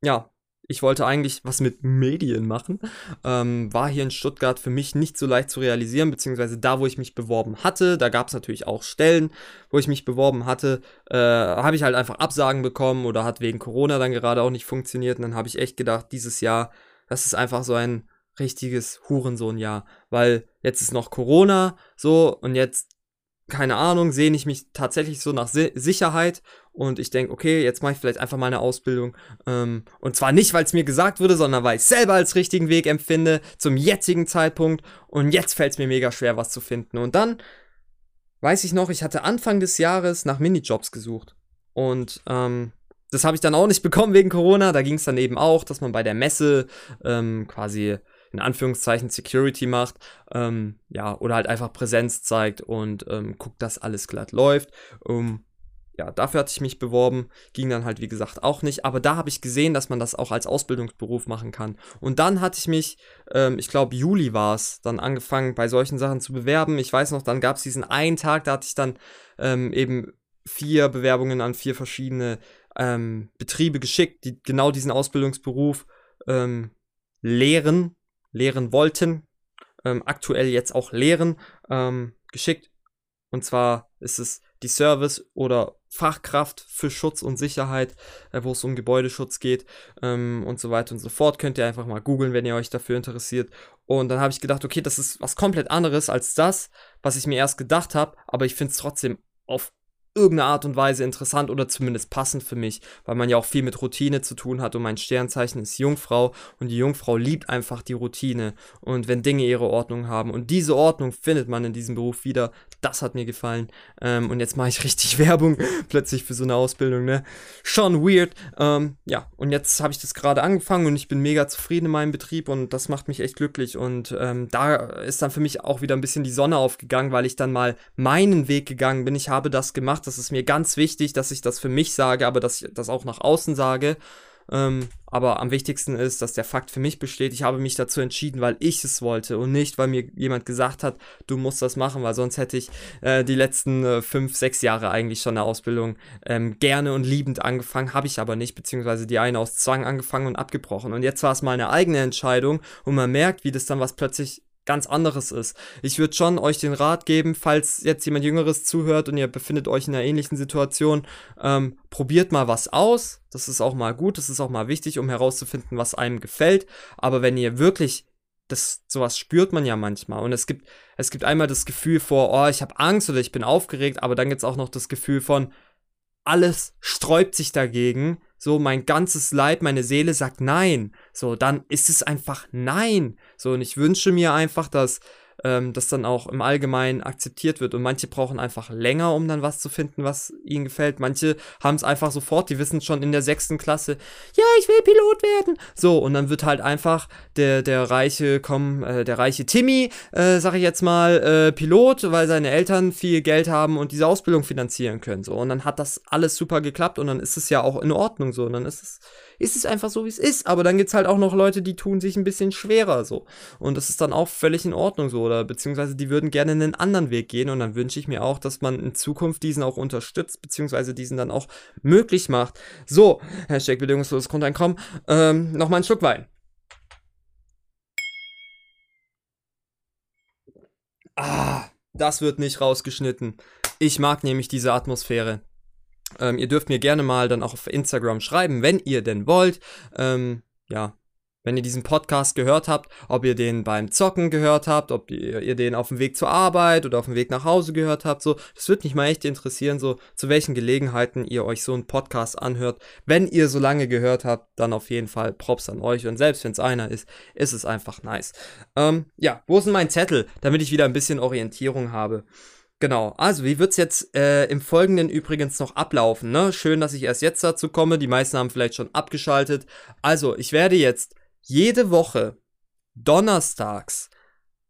A: ja, ich wollte eigentlich was mit Medien machen. Ähm, war hier in Stuttgart für mich nicht so leicht zu realisieren, beziehungsweise da, wo ich mich beworben hatte, da gab es natürlich auch Stellen, wo ich mich beworben hatte, äh, habe ich halt einfach Absagen bekommen oder hat wegen Corona dann gerade auch nicht funktioniert. Und dann habe ich echt gedacht, dieses Jahr, das ist einfach so ein richtiges Hurensohn-Jahr, weil jetzt ist noch Corona so und jetzt keine Ahnung, sehne ich mich tatsächlich so nach si Sicherheit und ich denke, okay, jetzt mache ich vielleicht einfach mal eine Ausbildung. Ähm, und zwar nicht, weil es mir gesagt wurde, sondern weil ich selber als richtigen Weg empfinde, zum jetzigen Zeitpunkt. Und jetzt fällt es mir mega schwer, was zu finden. Und dann weiß ich noch, ich hatte Anfang des Jahres nach Minijobs gesucht. Und ähm, das habe ich dann auch nicht <laughs> bekommen wegen Corona. Da ging es dann eben auch, dass man bei der Messe ähm, quasi in Anführungszeichen Security macht, ähm, ja, oder halt einfach Präsenz zeigt und ähm, guckt, dass alles glatt läuft. Um, ja, dafür hatte ich mich beworben, ging dann halt wie gesagt auch nicht, aber da habe ich gesehen, dass man das auch als Ausbildungsberuf machen kann. Und dann hatte ich mich, ähm, ich glaube Juli war es, dann angefangen bei solchen Sachen zu bewerben. Ich weiß noch, dann gab es diesen einen Tag, da hatte ich dann ähm, eben vier Bewerbungen an vier verschiedene ähm, Betriebe geschickt, die genau diesen Ausbildungsberuf ähm, lehren lehren wollten, ähm, aktuell jetzt auch lehren, ähm, geschickt. Und zwar ist es die Service oder Fachkraft für Schutz und Sicherheit, äh, wo es um Gebäudeschutz geht ähm, und so weiter und so fort. Könnt ihr einfach mal googeln, wenn ihr euch dafür interessiert. Und dann habe ich gedacht, okay, das ist was komplett anderes als das, was ich mir erst gedacht habe, aber ich finde es trotzdem auf irgendeine Art und Weise interessant oder zumindest passend für mich, weil man ja auch viel mit Routine zu tun hat und mein Sternzeichen ist Jungfrau und die Jungfrau liebt einfach die Routine. Und wenn Dinge ihre Ordnung haben und diese Ordnung findet man in diesem Beruf wieder, das hat mir gefallen. Ähm, und jetzt mache ich richtig <laughs> Werbung plötzlich für so eine Ausbildung, ne? Schon weird, ähm, ja und jetzt habe ich das gerade angefangen und ich bin mega zufrieden in meinem Betrieb und das macht mich echt glücklich. Und ähm, da ist dann für mich auch wieder ein bisschen die Sonne aufgegangen, weil ich dann mal meinen Weg gegangen bin, ich habe das gemacht, das ist mir ganz wichtig, dass ich das für mich sage, aber dass ich das auch nach außen sage. Ähm, aber am wichtigsten ist, dass der Fakt für mich besteht. Ich habe mich dazu entschieden, weil ich es wollte und nicht, weil mir jemand gesagt hat, du musst das machen, weil sonst hätte ich äh, die letzten äh, fünf, sechs Jahre eigentlich schon eine Ausbildung ähm, gerne und liebend angefangen, habe ich aber nicht, beziehungsweise die eine aus Zwang angefangen und abgebrochen. Und jetzt war es mal eine eigene Entscheidung und man merkt, wie das dann was plötzlich ganz anderes ist. Ich würde schon euch den Rat geben, falls jetzt jemand Jüngeres zuhört und ihr befindet euch in einer ähnlichen Situation, ähm, probiert mal was aus. Das ist auch mal gut, das ist auch mal wichtig, um herauszufinden, was einem gefällt. Aber wenn ihr wirklich das sowas spürt man ja manchmal und es gibt es gibt einmal das Gefühl vor, oh, ich habe Angst oder ich bin aufgeregt, aber dann gibt es auch noch das Gefühl von alles sträubt sich dagegen so mein ganzes Leib, meine Seele sagt nein, so dann ist es einfach nein. So und ich wünsche mir einfach, dass ähm, das dann auch im Allgemeinen akzeptiert wird. Und manche brauchen einfach länger, um dann was zu finden, was ihnen gefällt. Manche haben es einfach sofort, die wissen schon in der sechsten Klasse, ja, ich will Pilot werden. So, und dann wird halt einfach der, der reiche, komm, äh, der reiche Timmy, äh, sag ich jetzt mal, äh, Pilot, weil seine Eltern viel Geld haben und diese Ausbildung finanzieren können. So, und dann hat das alles super geklappt und dann ist es ja auch in Ordnung so. Und dann ist es ist es einfach so, wie es ist. Aber dann gibt es halt auch noch Leute, die tun sich ein bisschen schwerer so. Und das ist dann auch völlig in Ordnung so. Oder beziehungsweise die würden gerne einen anderen Weg gehen. Und dann wünsche ich mir auch, dass man in Zukunft diesen auch unterstützt, beziehungsweise diesen dann auch möglich macht. So, Hashtag bedingungsloses Grundeinkommen. Ähm, Nochmal ein Schluck Wein. Ah, das wird nicht rausgeschnitten. Ich mag nämlich diese Atmosphäre. Ähm, ihr dürft mir gerne mal dann auch auf Instagram schreiben, wenn ihr denn wollt. Ähm, ja, wenn ihr diesen Podcast gehört habt, ob ihr den beim Zocken gehört habt, ob ihr, ihr, den auf dem Weg zur Arbeit oder auf dem Weg nach Hause gehört habt. So, das würde mich mal echt interessieren, so zu welchen Gelegenheiten ihr euch so einen Podcast anhört. Wenn ihr so lange gehört habt, dann auf jeden Fall Props an euch. Und selbst wenn es einer ist, ist es einfach nice. Ähm, ja, wo ist denn mein Zettel, damit ich wieder ein bisschen Orientierung habe? Genau, also wie wird's jetzt äh, im Folgenden übrigens noch ablaufen? Ne? Schön, dass ich erst jetzt dazu komme. Die meisten haben vielleicht schon abgeschaltet. Also, ich werde jetzt jede Woche donnerstags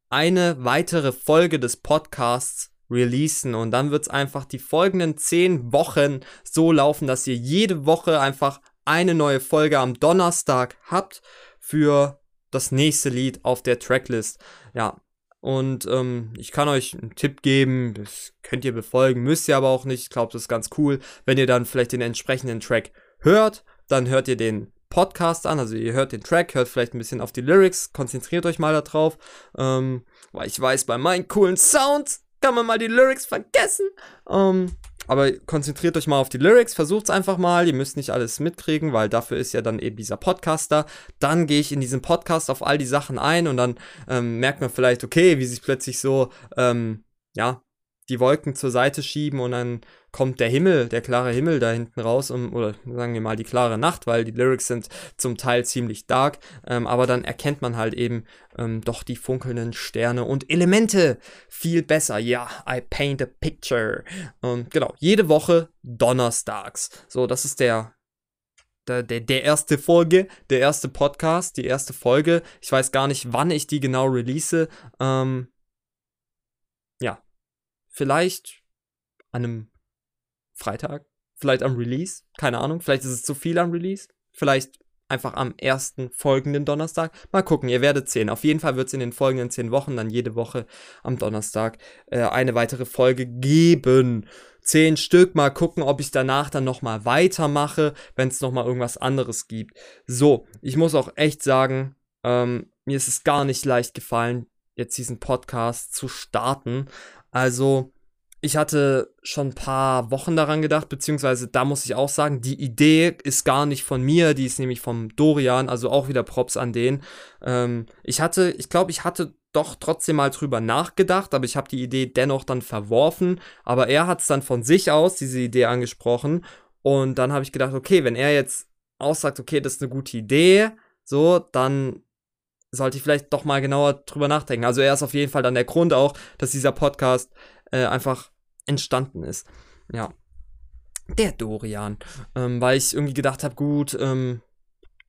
A: eine weitere Folge des Podcasts releasen und dann wird es einfach die folgenden zehn Wochen so laufen, dass ihr jede Woche einfach eine neue Folge am Donnerstag habt für das nächste Lied auf der Tracklist. Ja, und ähm, ich kann euch einen Tipp geben, das könnt ihr befolgen, müsst ihr aber auch nicht. Ich glaube, das ist ganz cool, wenn ihr dann vielleicht den entsprechenden Track hört, dann hört ihr den Podcast an, also ihr hört den Track, hört vielleicht ein bisschen auf die Lyrics, konzentriert euch mal darauf, ähm, weil ich weiß, bei meinen coolen Sounds kann man mal die Lyrics vergessen. Ähm, aber konzentriert euch mal auf die Lyrics, versucht es einfach mal. Ihr müsst nicht alles mitkriegen, weil dafür ist ja dann eben dieser Podcaster. Dann gehe ich in diesem Podcast auf all die Sachen ein und dann ähm, merkt man vielleicht, okay, wie sich plötzlich so, ähm, ja, die Wolken zur Seite schieben und dann kommt der Himmel, der klare Himmel da hinten raus, um, oder sagen wir mal die klare Nacht, weil die Lyrics sind zum Teil ziemlich dark, ähm, aber dann erkennt man halt eben ähm, doch die funkelnden Sterne und Elemente viel besser. Ja, I paint a picture. Und genau, jede Woche donnerstags. So, das ist der der, der, der, erste Folge, der erste Podcast, die erste Folge. Ich weiß gar nicht, wann ich die genau release. Ähm, vielleicht an einem Freitag, vielleicht am Release, keine Ahnung, vielleicht ist es zu viel am Release, vielleicht einfach am ersten folgenden Donnerstag. Mal gucken, ihr werdet sehen. Auf jeden Fall wird es in den folgenden zehn Wochen dann jede Woche am Donnerstag äh, eine weitere Folge geben. Zehn Stück, mal gucken, ob ich danach dann nochmal weitermache, wenn es nochmal irgendwas anderes gibt. So, ich muss auch echt sagen, ähm, mir ist es gar nicht leicht gefallen, jetzt diesen Podcast zu starten. Also, ich hatte schon ein paar Wochen daran gedacht, beziehungsweise da muss ich auch sagen, die Idee ist gar nicht von mir, die ist nämlich vom Dorian, also auch wieder Props an den. Ähm, ich hatte, ich glaube, ich hatte doch trotzdem mal drüber nachgedacht, aber ich habe die Idee dennoch dann verworfen. Aber er hat es dann von sich aus, diese Idee angesprochen. Und dann habe ich gedacht, okay, wenn er jetzt aussagt, okay, das ist eine gute Idee, so, dann sollte ich vielleicht doch mal genauer drüber nachdenken. Also er ist auf jeden Fall dann der Grund auch, dass dieser Podcast äh, einfach entstanden ist. Ja. Der Dorian. Ähm, weil ich irgendwie gedacht habe, gut, ähm,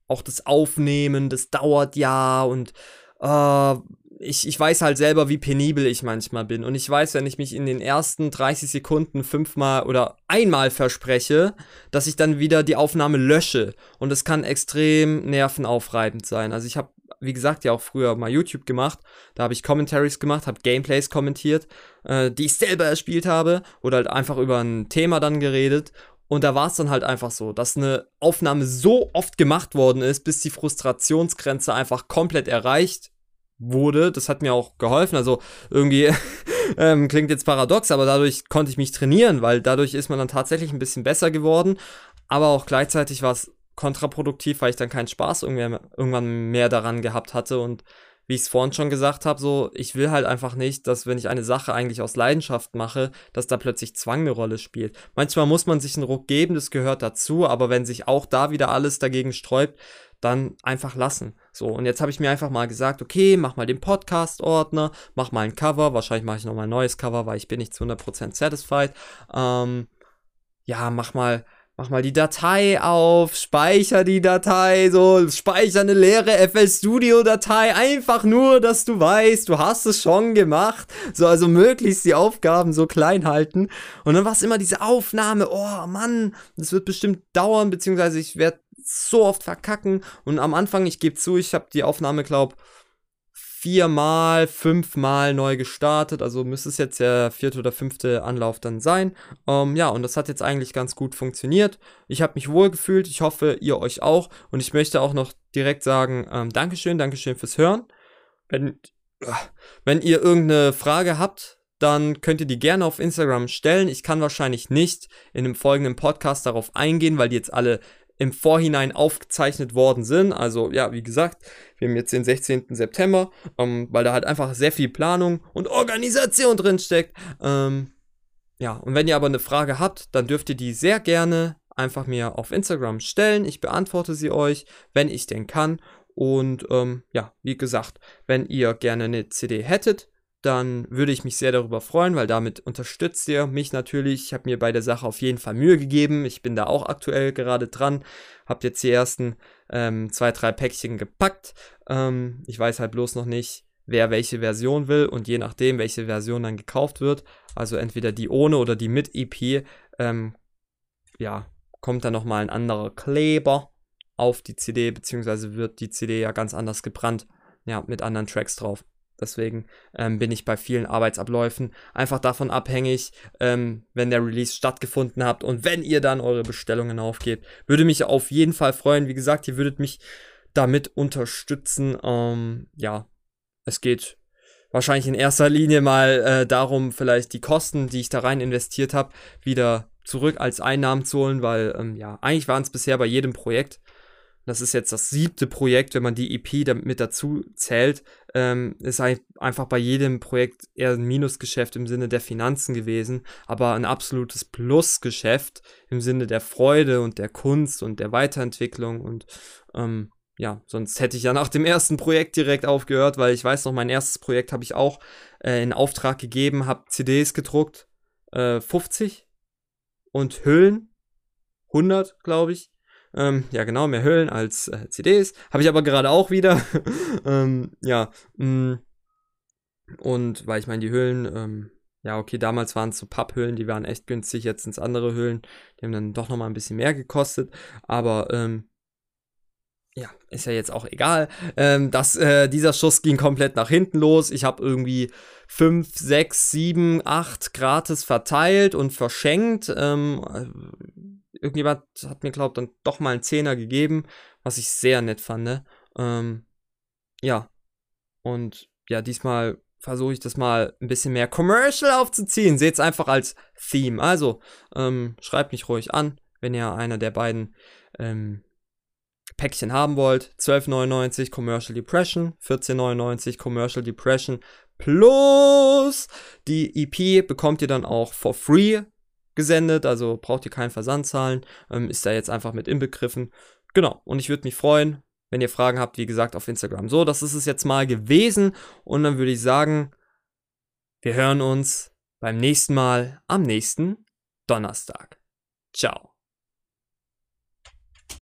A: auch das Aufnehmen, das dauert ja und äh, ich, ich weiß halt selber, wie penibel ich manchmal bin. Und ich weiß, wenn ich mich in den ersten 30 Sekunden fünfmal oder einmal verspreche, dass ich dann wieder die Aufnahme lösche. Und das kann extrem nervenaufreibend sein. Also ich habe wie gesagt, ja auch früher mal YouTube gemacht. Da habe ich Commentaries gemacht, habe Gameplays kommentiert, äh, die ich selber erspielt habe oder halt einfach über ein Thema dann geredet. Und da war es dann halt einfach so, dass eine Aufnahme so oft gemacht worden ist, bis die Frustrationsgrenze einfach komplett erreicht wurde. Das hat mir auch geholfen. Also irgendwie <laughs> ähm, klingt jetzt paradox, aber dadurch konnte ich mich trainieren, weil dadurch ist man dann tatsächlich ein bisschen besser geworden. Aber auch gleichzeitig war es kontraproduktiv, weil ich dann keinen Spaß irgendwann mehr daran gehabt hatte und wie ich es vorhin schon gesagt habe, so, ich will halt einfach nicht, dass wenn ich eine Sache eigentlich aus Leidenschaft mache, dass da plötzlich Zwang eine Rolle spielt. Manchmal muss man sich einen Ruck geben, das gehört dazu, aber wenn sich auch da wieder alles dagegen sträubt, dann einfach lassen. So, und jetzt habe ich mir einfach mal gesagt, okay, mach mal den Podcast-Ordner, mach mal ein Cover, wahrscheinlich mache ich nochmal ein neues Cover, weil ich bin nicht zu 100% satisfied. Ähm, ja, mach mal mach mal die Datei auf, speicher die Datei, so, speicher eine leere FL Studio Datei, einfach nur, dass du weißt, du hast es schon gemacht, so, also möglichst die Aufgaben so klein halten. Und dann war es immer diese Aufnahme, oh Mann, das wird bestimmt dauern, beziehungsweise ich werde so oft verkacken. Und am Anfang, ich gebe zu, ich habe die Aufnahme, glaub, viermal, fünfmal neu gestartet. Also müsste es jetzt der vierte oder fünfte Anlauf dann sein. Ähm, ja, und das hat jetzt eigentlich ganz gut funktioniert. Ich habe mich wohl gefühlt. Ich hoffe, ihr euch auch. Und ich möchte auch noch direkt sagen, ähm, Dankeschön, Dankeschön fürs Hören. Wenn, wenn ihr irgendeine Frage habt, dann könnt ihr die gerne auf Instagram stellen. Ich kann wahrscheinlich nicht in dem folgenden Podcast darauf eingehen, weil die jetzt alle im Vorhinein aufgezeichnet worden sind. Also ja, wie gesagt, wir haben jetzt den 16. September, ähm, weil da halt einfach sehr viel Planung und Organisation drin steckt. Ähm, ja, und wenn ihr aber eine Frage habt, dann dürft ihr die sehr gerne einfach mir auf Instagram stellen. Ich beantworte sie euch, wenn ich denn kann. Und ähm, ja, wie gesagt, wenn ihr gerne eine CD hättet, dann würde ich mich sehr darüber freuen, weil damit unterstützt ihr mich natürlich. Ich habe mir bei der Sache auf jeden Fall Mühe gegeben. Ich bin da auch aktuell gerade dran. Habe jetzt die ersten ähm, zwei, drei Päckchen gepackt. Ähm, ich weiß halt bloß noch nicht, wer welche Version will und je nachdem, welche Version dann gekauft wird, also entweder die ohne oder die mit EP, ähm, ja, kommt dann nochmal ein anderer Kleber auf die CD, beziehungsweise wird die CD ja ganz anders gebrannt, ja, mit anderen Tracks drauf. Deswegen ähm, bin ich bei vielen Arbeitsabläufen einfach davon abhängig, ähm, wenn der Release stattgefunden hat und wenn ihr dann eure Bestellungen aufgebt. Würde mich auf jeden Fall freuen. Wie gesagt, ihr würdet mich damit unterstützen. Ähm, ja, es geht wahrscheinlich in erster Linie mal äh, darum, vielleicht die Kosten, die ich da rein investiert habe, wieder zurück als Einnahmen zu holen, weil ähm, ja, eigentlich waren es bisher bei jedem Projekt das ist jetzt das siebte Projekt, wenn man die EP damit dazu zählt, ähm, ist einfach bei jedem Projekt eher ein Minusgeschäft im Sinne der Finanzen gewesen, aber ein absolutes Plusgeschäft im Sinne der Freude und der Kunst und der Weiterentwicklung und ähm, ja, sonst hätte ich ja nach dem ersten Projekt direkt aufgehört, weil ich weiß noch, mein erstes Projekt habe ich auch äh, in Auftrag gegeben, habe CDs gedruckt, äh, 50 und Hüllen, 100, glaube ich. Ähm, ja, genau, mehr Hüllen als äh, CDs. Habe ich aber gerade auch wieder. <laughs> ähm, ja. Mh. Mm. Und weil ich meine, die Hüllen, ähm, ja, okay, damals waren es so Papphüllen, die waren echt günstig, jetzt sind es andere Hüllen, die haben dann doch nochmal ein bisschen mehr gekostet. Aber, ähm, ja, ist ja jetzt auch egal. Ähm, das, äh, dieser Schuss ging komplett nach hinten los. Ich habe irgendwie 5, 6, 7, 8 gratis verteilt und verschenkt. Ähm, irgendjemand hat mir, glaubt, dann doch mal einen Zehner gegeben, was ich sehr nett fand. Ne? Ähm, ja. Und ja, diesmal versuche ich das mal ein bisschen mehr commercial aufzuziehen. Seht es einfach als Theme. Also, ähm, schreibt mich ruhig an, wenn ihr einer der beiden ähm, Päckchen haben wollt. 12,99 Commercial Depression, 14,99 Commercial Depression plus die EP bekommt ihr dann auch for free gesendet, also braucht ihr keinen Versand zahlen, ähm, ist da jetzt einfach mit inbegriffen. Genau, und ich würde mich freuen, wenn ihr Fragen habt, wie gesagt, auf Instagram. So, das ist es jetzt mal gewesen und dann würde ich sagen, wir hören uns beim nächsten Mal am nächsten Donnerstag. Ciao.